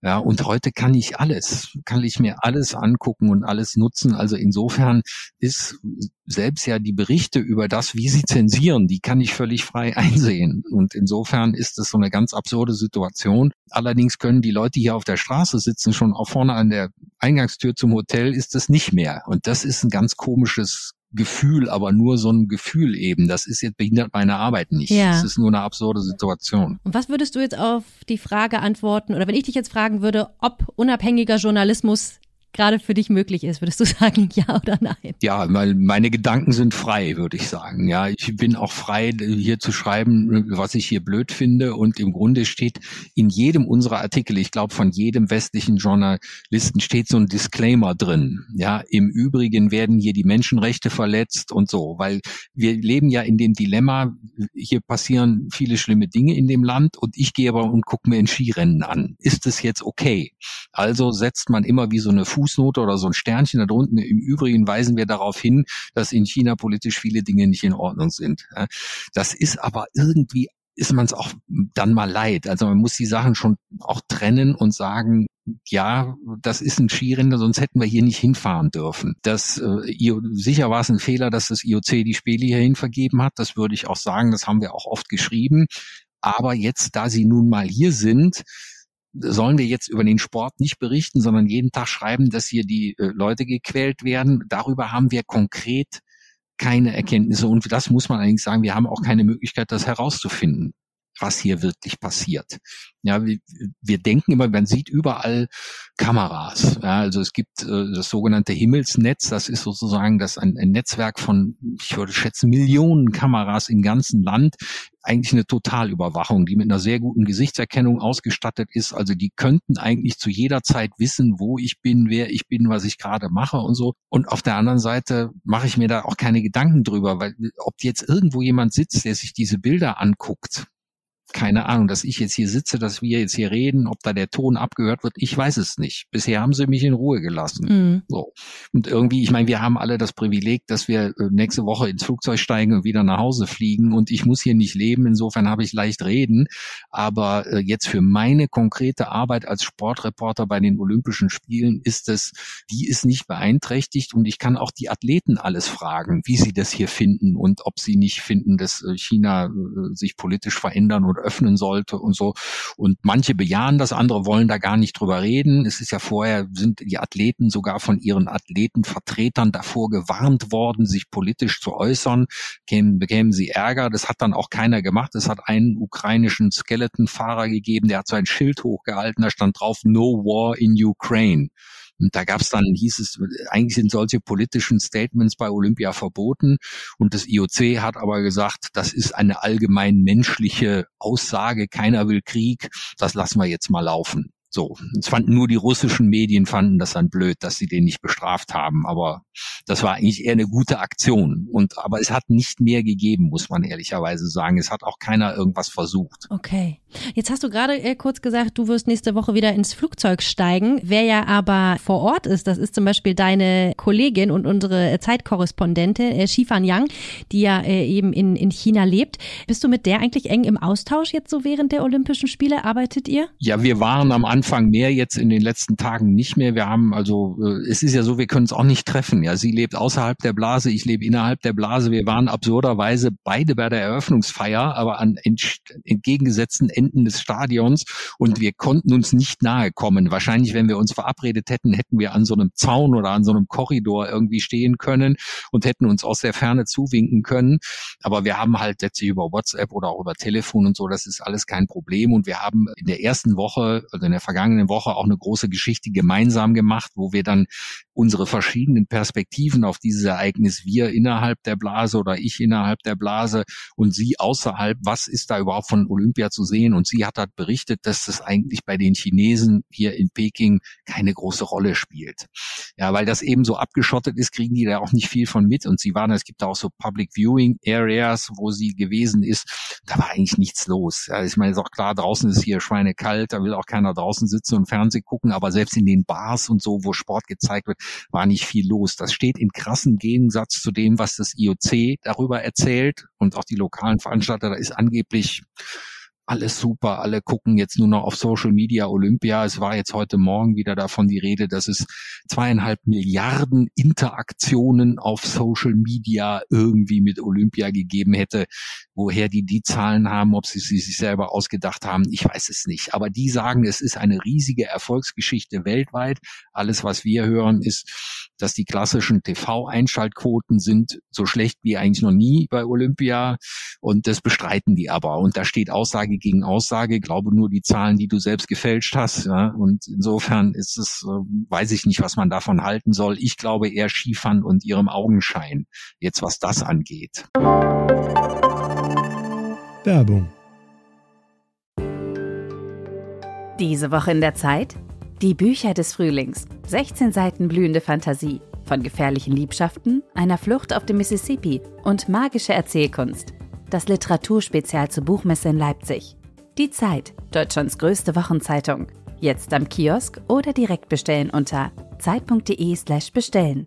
Ja, und heute kann ich alles, kann ich mir alles angucken und alles nutzen. Also insofern ist selbst ja die Berichte über das, wie sie zensieren, die kann ich völlig frei einsehen. Und insofern ist es so eine ganz absurde Situation. Allerdings können die Leute hier auf der Straße sitzen, schon auch vorne an der Eingangstür zum Hotel ist es nicht mehr. Und das ist ein ganz komisches Gefühl, aber nur so ein Gefühl eben. Das ist jetzt behindert meine Arbeit nicht. Ja. Das ist nur eine absurde Situation.
Und was würdest du jetzt auf die Frage antworten, oder wenn ich dich jetzt fragen würde, ob unabhängiger Journalismus gerade für dich möglich ist. Würdest du sagen, ja oder nein?
Ja, weil meine Gedanken sind frei, würde ich sagen. Ja, ich bin auch frei, hier zu schreiben, was ich hier blöd finde. Und im Grunde steht in jedem unserer Artikel, ich glaube von jedem westlichen Journalisten steht so ein Disclaimer drin. Ja, im Übrigen werden hier die Menschenrechte verletzt und so, weil wir leben ja in dem Dilemma, hier passieren viele schlimme Dinge in dem Land und ich gehe aber und gucke mir ein Skirennen an. Ist es jetzt okay? Also setzt man immer wie so eine Fuß Fußnote oder so ein Sternchen da drunten. Im Übrigen weisen wir darauf hin, dass in China politisch viele Dinge nicht in Ordnung sind. Das ist aber irgendwie ist man es auch dann mal leid. Also man muss die Sachen schon auch trennen und sagen, ja, das ist ein Skirennen, sonst hätten wir hier nicht hinfahren dürfen. Das äh, sicher war es ein Fehler, dass das IOC die Spiele hierhin vergeben hat. Das würde ich auch sagen. Das haben wir auch oft geschrieben. Aber jetzt, da sie nun mal hier sind, sollen wir jetzt über den Sport nicht berichten, sondern jeden Tag schreiben, dass hier die äh, Leute gequält werden. Darüber haben wir konkret keine Erkenntnisse und das muss man eigentlich sagen, wir haben auch keine Möglichkeit, das herauszufinden was hier wirklich passiert. Ja, wir, wir denken immer, man sieht überall Kameras. Ja, also es gibt äh, das sogenannte Himmelsnetz, das ist sozusagen das ein, ein Netzwerk von, ich würde schätzen, Millionen Kameras im ganzen Land. Eigentlich eine Totalüberwachung, die mit einer sehr guten Gesichtserkennung ausgestattet ist. Also die könnten eigentlich zu jeder Zeit wissen, wo ich bin, wer ich bin, was ich gerade mache und so. Und auf der anderen Seite mache ich mir da auch keine Gedanken drüber, weil ob jetzt irgendwo jemand sitzt, der sich diese Bilder anguckt, keine Ahnung, dass ich jetzt hier sitze, dass wir jetzt hier reden, ob da der Ton abgehört wird, ich weiß es nicht. Bisher haben sie mich in Ruhe gelassen. Mhm. So. Und irgendwie, ich meine, wir haben alle das Privileg, dass wir äh, nächste Woche ins Flugzeug steigen und wieder nach Hause fliegen und ich muss hier nicht leben, insofern habe ich leicht reden. Aber äh, jetzt für meine konkrete Arbeit als Sportreporter bei den Olympischen Spielen ist es, die ist nicht beeinträchtigt und ich kann auch die Athleten alles fragen, wie sie das hier finden und ob sie nicht finden, dass äh, China äh, sich politisch verändern oder öffnen sollte und so. Und manche bejahen das, andere wollen da gar nicht drüber reden. Es ist ja vorher, sind die Athleten sogar von ihren Athletenvertretern davor gewarnt worden, sich politisch zu äußern, kämen, bekämen sie Ärger. Das hat dann auch keiner gemacht. Es hat einen ukrainischen Skeletonfahrer gegeben, der hat so ein Schild hochgehalten, da stand drauf No War in Ukraine. Da gab es dann, hieß es, eigentlich sind solche politischen Statements bei Olympia verboten. Und das IOC hat aber gesagt, das ist eine allgemein menschliche Aussage, keiner will Krieg, das lassen wir jetzt mal laufen. So, es fanden nur die russischen Medien fanden das dann blöd, dass sie den nicht bestraft haben. Aber das war eigentlich eher eine gute Aktion. Und aber es hat nicht mehr gegeben, muss man ehrlicherweise sagen. Es hat auch keiner irgendwas versucht.
Okay. Jetzt hast du gerade äh, kurz gesagt, du wirst nächste Woche wieder ins Flugzeug steigen. Wer ja aber vor Ort ist, das ist zum Beispiel deine Kollegin und unsere Zeitkorrespondentin äh, Shifan Yang, die ja äh, eben in, in China lebt. Bist du mit der eigentlich eng im Austausch jetzt so während der Olympischen Spiele? Arbeitet ihr?
Ja, wir waren am Anfang Anfang mehr, jetzt in den letzten Tagen nicht mehr. Wir haben also, äh, es ist ja so, wir können es auch nicht treffen. Ja, sie lebt außerhalb der Blase, ich lebe innerhalb der Blase. Wir waren absurderweise beide bei der Eröffnungsfeier, aber an entgegengesetzten Enden des Stadions und wir konnten uns nicht nahe kommen. Wahrscheinlich, wenn wir uns verabredet hätten, hätten wir an so einem Zaun oder an so einem Korridor irgendwie stehen können und hätten uns aus der Ferne zuwinken können. Aber wir haben halt letztlich über WhatsApp oder auch über Telefon und so, das ist alles kein Problem. Und wir haben in der ersten Woche, also in der vergangenen Woche auch eine große Geschichte gemeinsam gemacht, wo wir dann unsere verschiedenen Perspektiven auf dieses Ereignis, wir innerhalb der Blase oder ich innerhalb der Blase und sie außerhalb, was ist da überhaupt von Olympia zu sehen? Und sie hat halt berichtet, dass das eigentlich bei den Chinesen hier in Peking keine große Rolle spielt. Ja, weil das eben so abgeschottet ist, kriegen die da auch nicht viel von mit. Und sie waren, es gibt da auch so Public Viewing Areas, wo sie gewesen ist. Da war eigentlich nichts los. Ja, ich meine, ist auch klar, draußen ist hier schweinekalt, da will auch keiner draußen sitzen und Fernsehen gucken, aber selbst in den Bars und so, wo Sport gezeigt wird, war nicht viel los. Das steht in krassen Gegensatz zu dem, was das IOC darüber erzählt und auch die lokalen Veranstalter. Da ist angeblich alles super, alle gucken jetzt nur noch auf Social Media Olympia. Es war jetzt heute Morgen wieder davon die Rede, dass es zweieinhalb Milliarden Interaktionen auf Social Media irgendwie mit Olympia gegeben hätte. Woher die die Zahlen haben, ob sie sie sich selber ausgedacht haben, ich weiß es nicht. Aber die sagen, es ist eine riesige Erfolgsgeschichte weltweit. Alles, was wir hören, ist, dass die klassischen TV-Einschaltquoten sind so schlecht wie eigentlich noch nie bei Olympia. Und das bestreiten die aber. Und da steht Aussage gegen Aussage. Glaube nur die Zahlen, die du selbst gefälscht hast. Ja? Und insofern ist es, äh, weiß ich nicht, was man davon halten soll. Ich glaube eher Skifahren und ihrem Augenschein. Jetzt was das angeht.
Werbung.
Diese Woche in der Zeit? Die Bücher des Frühlings. 16 Seiten blühende Fantasie. Von gefährlichen Liebschaften, einer Flucht auf dem Mississippi und magische Erzählkunst. Das Literaturspezial zur Buchmesse in Leipzig. Die Zeit, Deutschlands größte Wochenzeitung. Jetzt am Kiosk oder direkt bestellen unter zeit.de/slash bestellen.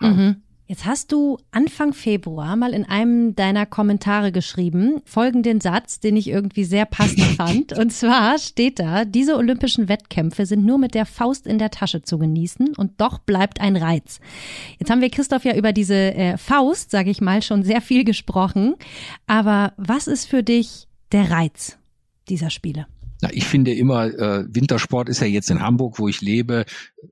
Mhm. Jetzt hast du Anfang Februar mal in einem deiner Kommentare geschrieben, folgenden Satz, den ich irgendwie sehr passend fand. Und zwar steht da, diese olympischen Wettkämpfe sind nur mit der Faust in der Tasche zu genießen und doch bleibt ein Reiz. Jetzt haben wir Christoph ja über diese äh, Faust, sage ich mal, schon sehr viel gesprochen. Aber was ist für dich der Reiz dieser Spiele?
Na, ich finde immer, äh, Wintersport ist ja jetzt in Hamburg, wo ich lebe,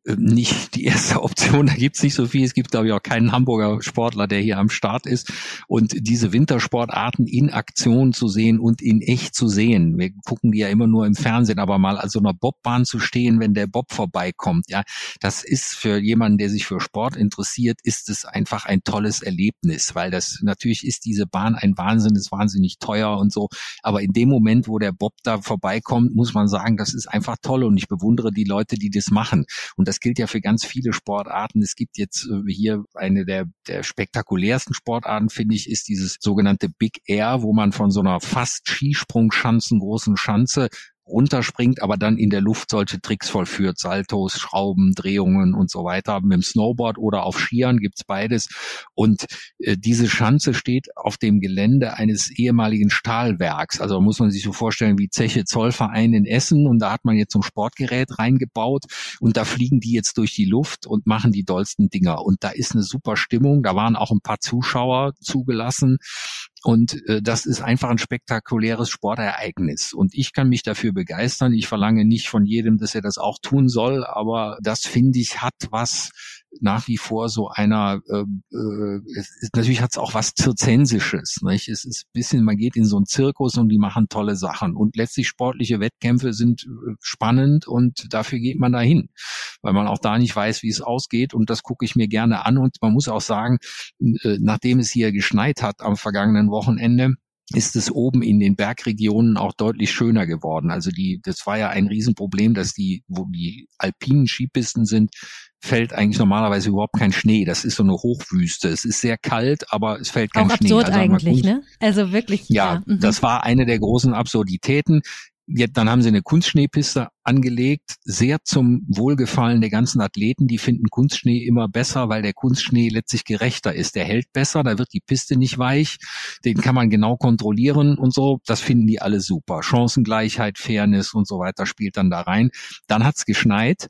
äh, nicht die erste Option. Da gibt's nicht so viel. Es gibt, glaube ich, auch keinen Hamburger Sportler, der hier am Start ist. Und diese Wintersportarten in Aktion zu sehen und in echt zu sehen. Wir gucken die ja immer nur im Fernsehen, aber mal an so einer Bobbahn zu stehen, wenn der Bob vorbeikommt, ja, das ist für jemanden, der sich für Sport interessiert, ist es einfach ein tolles Erlebnis, weil das natürlich ist diese Bahn ein Wahnsinn, ist wahnsinnig teuer und so. Aber in dem Moment, wo der Bob da vorbeikommt, muss man sagen, das ist einfach toll und ich bewundere die Leute, die das machen. Und das gilt ja für ganz viele Sportarten. Es gibt jetzt äh, hier eine der, der spektakulärsten Sportarten, finde ich, ist dieses sogenannte Big Air, wo man von so einer fast Skisprungschanzen großen Schanze runterspringt, aber dann in der Luft solche Tricks vollführt, Saltos, Schrauben, Drehungen und so weiter. Mit dem Snowboard oder auf Skiern gibt's beides. Und äh, diese Schanze steht auf dem Gelände eines ehemaligen Stahlwerks. Also muss man sich so vorstellen wie Zeche Zollverein in Essen und da hat man jetzt so ein Sportgerät reingebaut und da fliegen die jetzt durch die Luft und machen die dollsten Dinger. Und da ist eine super Stimmung. Da waren auch ein paar Zuschauer zugelassen. Und äh, das ist einfach ein spektakuläres Sportereignis. Und ich kann mich dafür begeistern. Ich verlange nicht von jedem, dass er das auch tun soll, aber das finde ich hat was nach wie vor so einer, äh, äh, es, natürlich hat es auch was Zirzensisches. Nicht? Es ist bisschen, man geht in so einen Zirkus und die machen tolle Sachen. Und letztlich sportliche Wettkämpfe sind äh, spannend und dafür geht man dahin, weil man auch da nicht weiß, wie es ausgeht. Und das gucke ich mir gerne an. Und man muss auch sagen, äh, nachdem es hier geschneit hat am vergangenen Wochenende, ist es oben in den Bergregionen auch deutlich schöner geworden. Also die, das war ja ein Riesenproblem, dass die, wo die alpinen Skipisten sind, fällt eigentlich normalerweise überhaupt kein Schnee. Das ist so eine Hochwüste. Es ist sehr kalt, aber es fällt kein
auch
Schnee.
Absurd also eigentlich, ne? Also wirklich.
Ja, ja. Mhm. das war eine der großen Absurditäten. Jetzt, dann haben sie eine Kunstschneepiste angelegt, sehr zum Wohlgefallen der ganzen Athleten. Die finden Kunstschnee immer besser, weil der Kunstschnee letztlich gerechter ist. Der hält besser, da wird die Piste nicht weich, den kann man genau kontrollieren und so. Das finden die alle super. Chancengleichheit, Fairness und so weiter spielt dann da rein. Dann hat's geschneit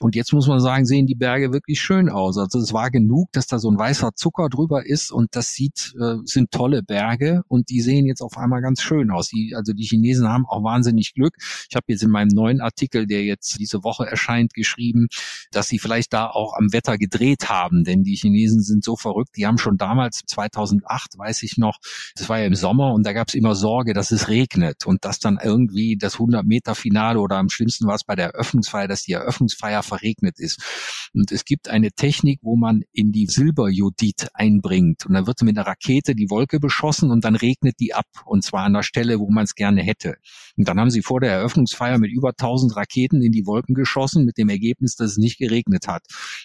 und jetzt muss man sagen, sehen die Berge wirklich schön aus. Also es war genug, dass da so ein weißer Zucker drüber ist und das sieht, äh, sind tolle Berge und die sehen jetzt auf einmal ganz schön aus. Die, also die Chinesen haben auch wahnsinnig Glück. Ich habe jetzt in meinem neuen Artikel, der jetzt diese Woche erscheint, geschrieben, dass sie vielleicht da auch am Wetter gedreht haben, denn die Chinesen sind so verrückt, die haben schon damals 2008, weiß ich noch, das war ja im Sommer und da gab es immer Sorge, dass es regnet. Und dass dann irgendwie das 100 Meter Finale oder am schlimmsten war es bei der Eröffnungsfeier, dass die Eröffnungsfeier verregnet ist. Und es gibt eine Technik, wo man in die Silberjodid einbringt. Und dann wird mit einer Rakete die Wolke beschossen und dann regnet die ab. Und zwar an der Stelle, wo man es gerne hätte. Und dann haben sie vor der Eröffnungsfeier mit über 1000 tausend Raketen in die Wolken geschossen mit dem Ergebnis, dass es nicht geregnet hat.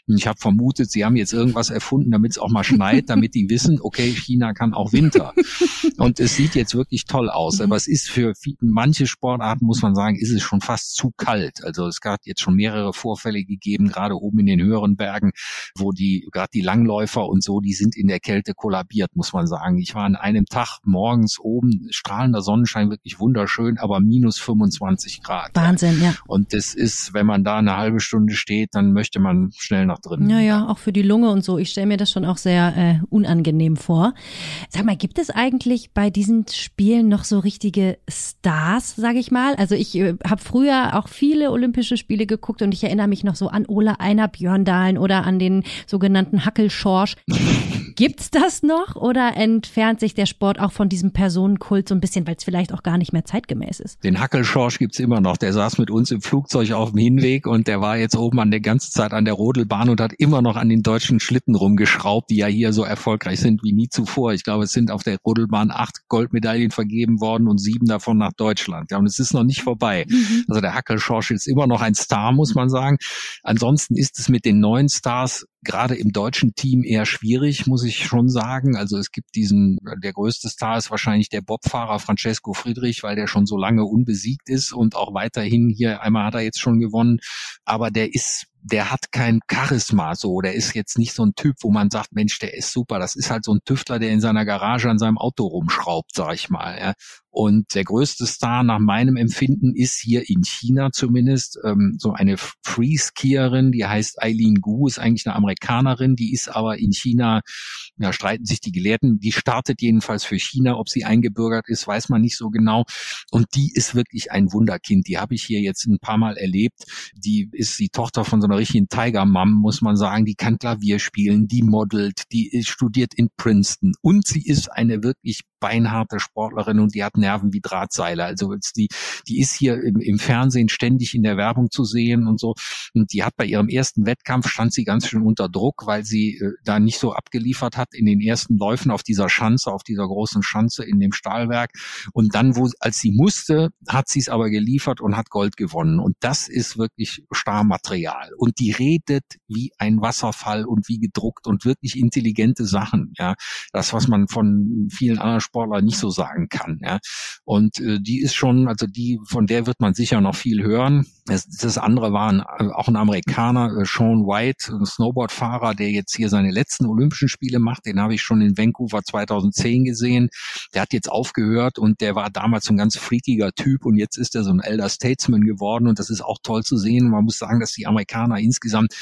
Und ich habe vermutet, sie haben jetzt irgendwas erfunden, damit es auch mal schneit, damit die wissen, okay, China kann auch Winter. Und es sieht jetzt wirklich toll aus. Aber es ist für manche Sportarten, muss man sagen, ist es schon fast zu kalt. Also es gab jetzt schon mehrere Vorfälle gegeben, gerade oben in den höheren Bergen, wo die, gerade die Langläufer und so, die sind in der Kälte kollabiert, muss man sagen. Ich war an einem Tag morgens oben, strahlender Sonnenschein, wirklich wunderschön, aber minus 25 Grad.
Wahnsinn, ja.
Und das ist, wenn man da eine halbe Stunde steht, dann möchte man schnell nach drinnen.
Ja, ja, auch für die Lunge und so. Ich stelle mir das schon auch sehr äh, unangenehm vor. Sag mal, gibt es eigentlich bei diesen Spielen noch so richtige Stars, sage ich mal? Also ich äh, habe früher auch viele Olympische Spiele geguckt und ich erinnere mich noch so an Ola Einer Björndalen oder an den sogenannten Hackelschorsch. Gibt's das noch oder entfernt sich der Sport auch von diesem Personenkult so ein bisschen, weil es vielleicht auch gar nicht mehr zeitgemäß ist?
Den Hackelschorsch gibt's immer noch. Der saß mit uns im Flugzeug auf dem Hinweg und der war jetzt oben an der ganzen Zeit an der Rodelbahn und hat immer noch an den deutschen Schlitten rumgeschraubt, die ja hier so erfolgreich sind wie nie zuvor. Ich glaube, es sind auf der Rodelbahn acht Goldmedaillen vergeben worden und sieben davon nach Deutschland. Ja, und es ist noch nicht vorbei. Mhm. Also der Hackelschorsch ist immer noch ein Star, muss man sagen. Ansonsten ist es mit den neuen Stars gerade im deutschen Team eher schwierig, muss ich schon sagen. Also es gibt diesen, der größte Star ist wahrscheinlich der Bobfahrer Francesco Friedrich, weil der schon so lange unbesiegt ist und auch weiterhin hier, einmal hat er jetzt schon gewonnen, aber der ist der hat kein Charisma so, der ist jetzt nicht so ein Typ, wo man sagt, Mensch, der ist super. Das ist halt so ein Tüftler, der in seiner Garage an seinem Auto rumschraubt, sag ich mal. Ja. Und der größte Star nach meinem Empfinden ist hier in China zumindest ähm, so eine Freeskierin, die heißt Eileen Gu, ist eigentlich eine Amerikanerin, die ist aber in China, ja, streiten sich die Gelehrten, die startet jedenfalls für China, ob sie eingebürgert ist, weiß man nicht so genau. Und die ist wirklich ein Wunderkind. Die habe ich hier jetzt ein paar Mal erlebt. Die ist die Tochter von so einer richtigen Tiger-Mom, muss man sagen. Die kann Klavier spielen, die modelt, die studiert in Princeton und sie ist eine wirklich beinharte Sportlerin und die hat Nerven wie Drahtseile. Also die, die ist hier im, im Fernsehen ständig in der Werbung zu sehen und so. Und die hat bei ihrem ersten Wettkampf stand sie ganz schön unter Druck, weil sie äh, da nicht so abgeliefert hat in den ersten Läufen auf dieser Schanze, auf dieser großen Schanze in dem Stahlwerk. Und dann, wo, als sie musste, hat sie es aber geliefert und hat Gold gewonnen. Und das ist wirklich Starmaterial. Und die redet wie ein Wasserfall und wie gedruckt und wirklich intelligente Sachen. Ja, das, was man von vielen anderen Sportler nicht so sagen kann. Ja. Und äh, die ist schon, also die, von der wird man sicher noch viel hören. Das, das andere war ein, äh, auch ein Amerikaner, äh, Sean White, ein Snowboardfahrer, der jetzt hier seine letzten Olympischen Spiele macht. Den habe ich schon in Vancouver 2010 gesehen. Der hat jetzt aufgehört und der war damals so ein ganz freakiger Typ und jetzt ist er so ein Elder Statesman geworden und das ist auch toll zu sehen. Man muss sagen, dass die Amerikaner insgesamt,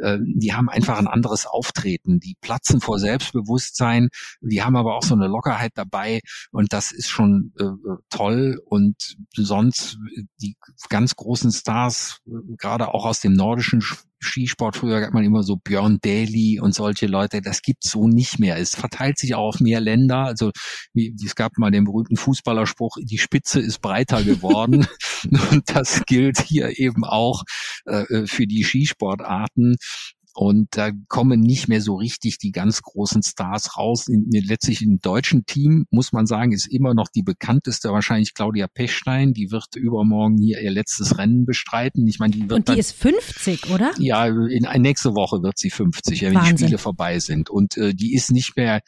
äh, die haben einfach ein anderes Auftreten. Die platzen vor Selbstbewusstsein. Die haben aber auch so eine Lockerheit dabei und das ist schon äh, toll und sonst die ganz großen Stars, gerade auch aus dem nordischen Skisport, früher gab man immer so Björn Daly und solche Leute, das gibt's so nicht mehr. Es verteilt sich auch auf mehr Länder. Also wie, es gab mal den berühmten Fußballerspruch, die Spitze ist breiter geworden. und das gilt hier eben auch äh, für die Skisportarten. Und da kommen nicht mehr so richtig die ganz großen Stars raus. In, letztlich im deutschen Team, muss man sagen, ist immer noch die bekannteste wahrscheinlich Claudia Pechstein. Die wird übermorgen hier ihr letztes Rennen bestreiten. Ich meine, die wird
Und die
dann,
ist 50, oder?
Ja, in, nächste Woche wird sie 50, wenn Wahnsinn. die Spiele vorbei sind. Und äh, die ist nicht mehr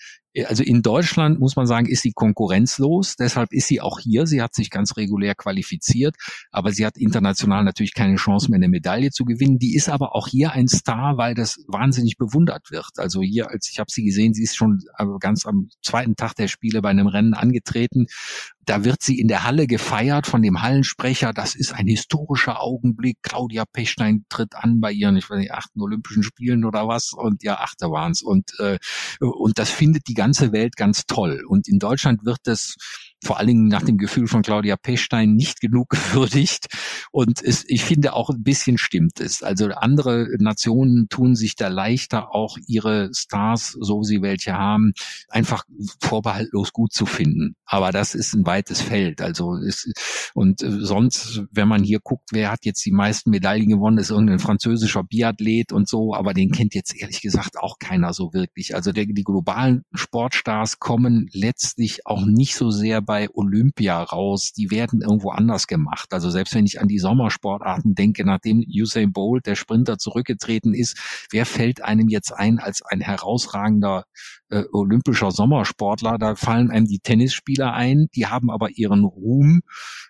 also in Deutschland muss man sagen, ist sie konkurrenzlos. Deshalb ist sie auch hier. Sie hat sich ganz regulär qualifiziert, aber sie hat international natürlich keine Chance mehr, eine Medaille zu gewinnen. Die ist aber auch hier ein Star, weil das wahnsinnig bewundert wird. Also hier, als ich habe sie gesehen, sie ist schon äh, ganz am zweiten Tag der Spiele bei einem Rennen angetreten da wird sie in der Halle gefeiert von dem Hallensprecher. Das ist ein historischer Augenblick. Claudia Pechstein tritt an bei ihren, ich weiß nicht, achten Olympischen Spielen oder was. Und ja, achte waren's. Und, äh, und das findet die ganze Welt ganz toll. Und in Deutschland wird das vor allen Dingen nach dem Gefühl von Claudia Pechstein nicht genug gewürdigt. Und es, ich finde auch ein bisschen stimmt es. Also andere Nationen tun sich da leichter, auch ihre Stars, so sie welche haben, einfach vorbehaltlos gut zu finden. Aber das ist ein weites Feld. Also ist, und äh, sonst, wenn man hier guckt, wer hat jetzt die meisten Medaillen gewonnen, ist irgendein französischer Biathlet und so, aber den kennt jetzt ehrlich gesagt auch keiner so wirklich. Also der, die globalen Sportstars kommen letztlich auch nicht so sehr bei Olympia raus, die werden irgendwo anders gemacht. Also selbst wenn ich an die Sommersportarten denke, nachdem Usain Bolt, der Sprinter, zurückgetreten ist, wer fällt einem jetzt ein als ein herausragender äh, olympischer Sommersportler? Da fallen einem die Tennisspieler ein, die haben aber ihren Ruhm,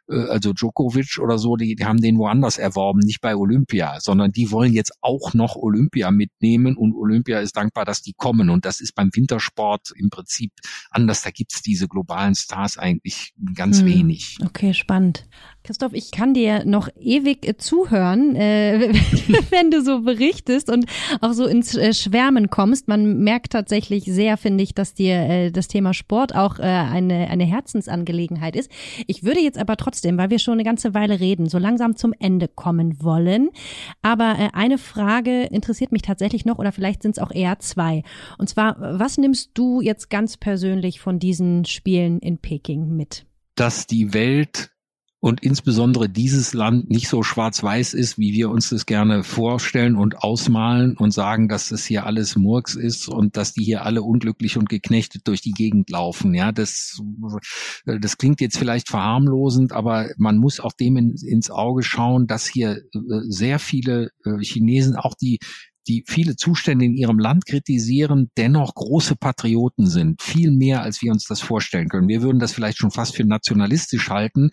äh, also Djokovic oder so, die, die haben den woanders erworben, nicht bei Olympia, sondern die wollen jetzt auch noch Olympia mitnehmen und Olympia ist dankbar, dass die kommen. Und das ist beim Wintersport im Prinzip anders. Da gibt's diese globalen Stars eigentlich ganz hm. wenig.
Okay, spannend. Christoph, ich kann dir noch ewig äh, zuhören, äh, wenn du so berichtest und auch so ins äh, Schwärmen kommst. Man merkt tatsächlich sehr, finde ich, dass dir äh, das Thema Sport auch äh, eine, eine Herzensangelegenheit ist. Ich würde jetzt aber trotzdem, weil wir schon eine ganze Weile reden, so langsam zum Ende kommen wollen. Aber äh, eine Frage interessiert mich tatsächlich noch oder vielleicht sind es auch eher zwei. Und zwar, was nimmst du jetzt ganz persönlich von diesen Spielen in Peking mit?
Dass die Welt und insbesondere dieses Land nicht so schwarz-weiß ist, wie wir uns das gerne vorstellen und ausmalen und sagen, dass das hier alles Murks ist und dass die hier alle unglücklich und geknechtet durch die Gegend laufen. Ja, das, das klingt jetzt vielleicht verharmlosend, aber man muss auch dem in, ins Auge schauen, dass hier äh, sehr viele äh, Chinesen, auch die die viele Zustände in ihrem Land kritisieren, dennoch große Patrioten sind. Viel mehr, als wir uns das vorstellen können. Wir würden das vielleicht schon fast für nationalistisch halten,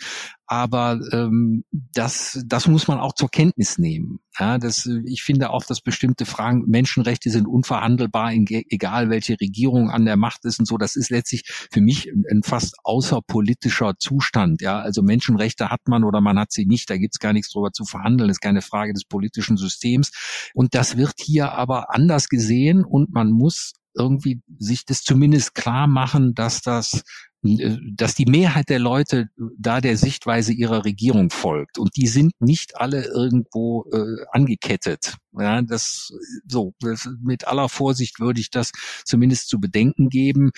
aber ähm, das, das muss man auch zur Kenntnis nehmen. Ja, das, ich finde auch, dass bestimmte Fragen, Menschenrechte sind unverhandelbar, egal welche Regierung an der Macht ist und so. Das ist letztlich für mich ein fast außerpolitischer Zustand. Ja, also Menschenrechte hat man oder man hat sie nicht. Da gibt's gar nichts drüber zu verhandeln. Das ist keine Frage des politischen Systems. Und das wird hier aber anders gesehen und man muss irgendwie sich das zumindest klar machen, dass das dass die Mehrheit der Leute da der Sichtweise ihrer Regierung folgt und die sind nicht alle irgendwo äh, angekettet. Ja, das so das, mit aller Vorsicht würde ich das zumindest zu bedenken geben.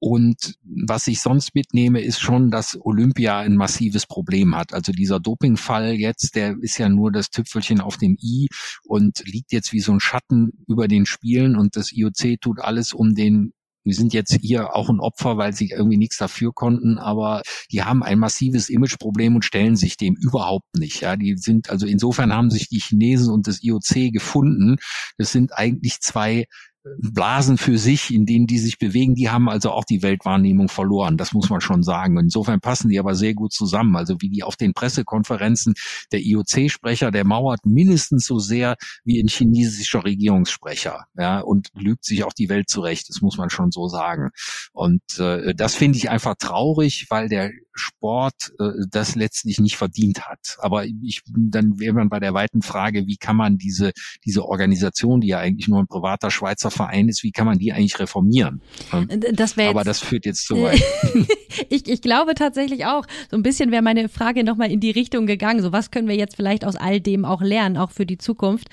Und was ich sonst mitnehme, ist schon, dass Olympia ein massives Problem hat. Also dieser Dopingfall jetzt, der ist ja nur das Tüpfelchen auf dem i und liegt jetzt wie so ein Schatten über den Spielen und das IOC tut alles, um den die sind jetzt hier auch ein Opfer, weil sie irgendwie nichts dafür konnten, aber die haben ein massives Imageproblem und stellen sich dem überhaupt nicht. Ja, die sind also insofern haben sich die Chinesen und das IOC gefunden. Das sind eigentlich zwei Blasen für sich, in denen die sich bewegen, die haben also auch die Weltwahrnehmung verloren. Das muss man schon sagen. Insofern passen die aber sehr gut zusammen. Also wie die auf den Pressekonferenzen der IOC-Sprecher, der mauert mindestens so sehr wie ein chinesischer Regierungssprecher. Ja, und lügt sich auch die Welt zurecht. Das muss man schon so sagen. Und äh, das finde ich einfach traurig, weil der Sport äh, das letztlich nicht verdient hat. Aber ich, dann wäre man bei der weiten Frage, wie kann man diese, diese Organisation, die ja eigentlich nur ein privater Schweizer Verein ist, wie kann man die eigentlich reformieren? Das Aber das führt jetzt zu weit.
ich, ich glaube tatsächlich auch, so ein bisschen wäre meine Frage nochmal in die Richtung gegangen. So was können wir jetzt vielleicht aus all dem auch lernen, auch für die Zukunft.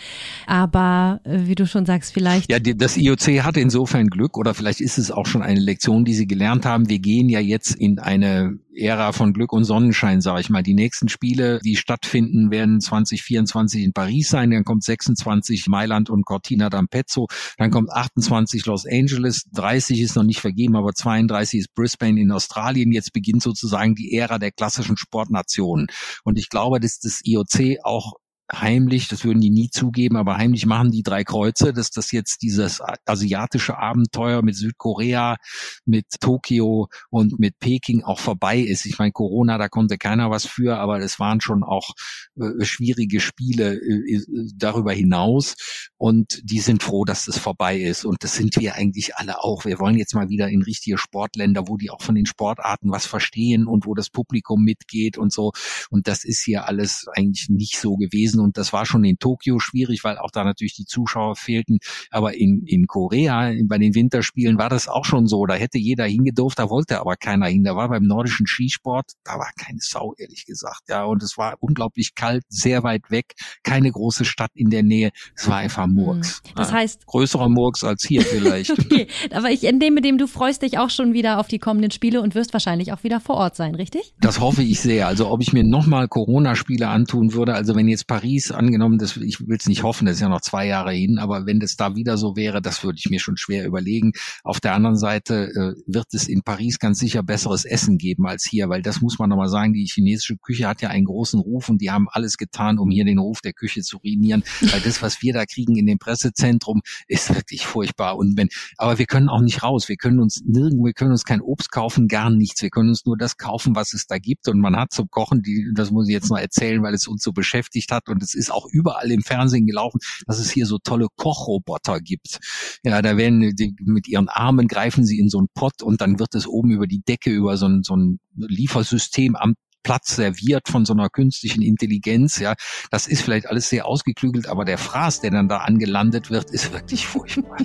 Aber äh, wie du schon sagst, vielleicht.
Ja, das IOC hat insofern Glück oder vielleicht ist es auch schon eine Lektion, die sie gelernt haben. Wir gehen ja jetzt in eine Ära von Glück und Sonnenschein, sage ich mal. Die nächsten Spiele, die stattfinden, werden 2024 in Paris sein, dann kommt 26 Mailand und Cortina d'Ampezzo, dann kommt 28 Los Angeles, 30 ist noch nicht vergeben, aber 32 ist Brisbane in Australien. Jetzt beginnt sozusagen die Ära der klassischen Sportnationen. Und ich glaube, dass das IOC auch heimlich, das würden die nie zugeben, aber heimlich machen die drei Kreuze, dass das jetzt dieses asiatische Abenteuer mit Südkorea, mit Tokio und mit Peking auch vorbei ist. Ich meine, Corona, da konnte keiner was für, aber es waren schon auch äh, schwierige Spiele äh, äh darüber hinaus und die sind froh, dass das vorbei ist und das sind wir eigentlich alle auch. Wir wollen jetzt mal wieder in richtige Sportländer, wo die auch von den Sportarten was verstehen und wo das Publikum mitgeht und so und das ist hier alles eigentlich nicht so gewesen gewesen und das war schon in Tokio schwierig, weil auch da natürlich die Zuschauer fehlten. Aber in, in Korea, bei den Winterspielen war das auch schon so. Da hätte jeder hingedurft, da wollte aber keiner hin. Da war beim nordischen Skisport, da war keine Sau, ehrlich gesagt. Ja, und es war unglaublich kalt, sehr weit weg, keine große Stadt in der Nähe. Es war einfach Murks.
Hm. Das heißt.
Ja, größerer Murks als hier vielleicht.
okay, aber ich entnehme dem, du freust dich auch schon wieder auf die kommenden Spiele und wirst wahrscheinlich auch wieder vor Ort sein, richtig?
Das hoffe ich sehr. Also ob ich mir nochmal Corona-Spiele antun würde, also wenn jetzt Paris Paris angenommen, das, ich will es nicht hoffen, das ist ja noch zwei Jahre hin, aber wenn das da wieder so wäre, das würde ich mir schon schwer überlegen. Auf der anderen Seite äh, wird es in Paris ganz sicher besseres Essen geben als hier, weil das muss man nochmal sagen, die chinesische Küche hat ja einen großen Ruf und die haben alles getan, um hier den Ruf der Küche zu ruinieren, weil das, was wir da kriegen in dem Pressezentrum, ist wirklich furchtbar. Und wenn, aber wir können auch nicht raus, wir können uns nirgendwo, wir können uns kein Obst kaufen, gar nichts. Wir können uns nur das kaufen, was es da gibt. Und man hat zum Kochen, die, das muss ich jetzt noch erzählen, weil es uns so beschäftigt hat. Und es ist auch überall im Fernsehen gelaufen, dass es hier so tolle Kochroboter gibt. Ja, da werden die, mit ihren Armen greifen sie in so einen Pott und dann wird es oben über die Decke über so ein, so ein Liefersystem am Platz serviert von so einer künstlichen Intelligenz. Ja, das ist vielleicht alles sehr ausgeklügelt, aber der Fraß, der dann da angelandet wird, ist wirklich furchtbar.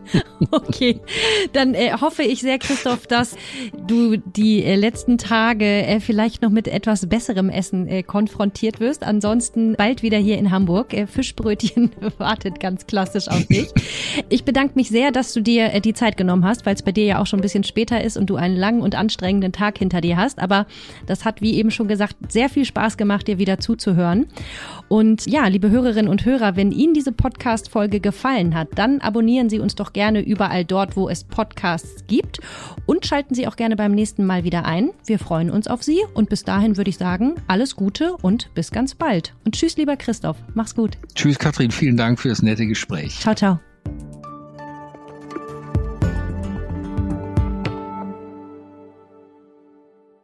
okay, dann äh, hoffe ich sehr, Christoph, dass du die äh, letzten Tage äh, vielleicht noch mit etwas besserem Essen äh, konfrontiert wirst. Ansonsten bald wieder hier in Hamburg. Äh, Fischbrötchen wartet ganz klassisch auf dich. Ich bedanke mich sehr, dass du dir äh, die Zeit genommen hast, weil es bei dir ja auch schon ein bisschen später ist und du einen langen und anstrengenden Tag hinter dir hast. Aber das hat wie eben schon gesagt, sehr viel Spaß gemacht, dir wieder zuzuhören. Und ja, liebe Hörerinnen und Hörer, wenn Ihnen diese Podcast-Folge gefallen hat, dann abonnieren Sie uns doch gerne überall dort, wo es Podcasts gibt und schalten Sie auch gerne beim nächsten Mal wieder ein. Wir freuen uns auf Sie und bis dahin würde ich sagen, alles Gute und bis ganz bald. Und tschüss, lieber Christoph. Mach's gut.
Tschüss, Katrin. Vielen Dank für das nette Gespräch.
Ciao, ciao.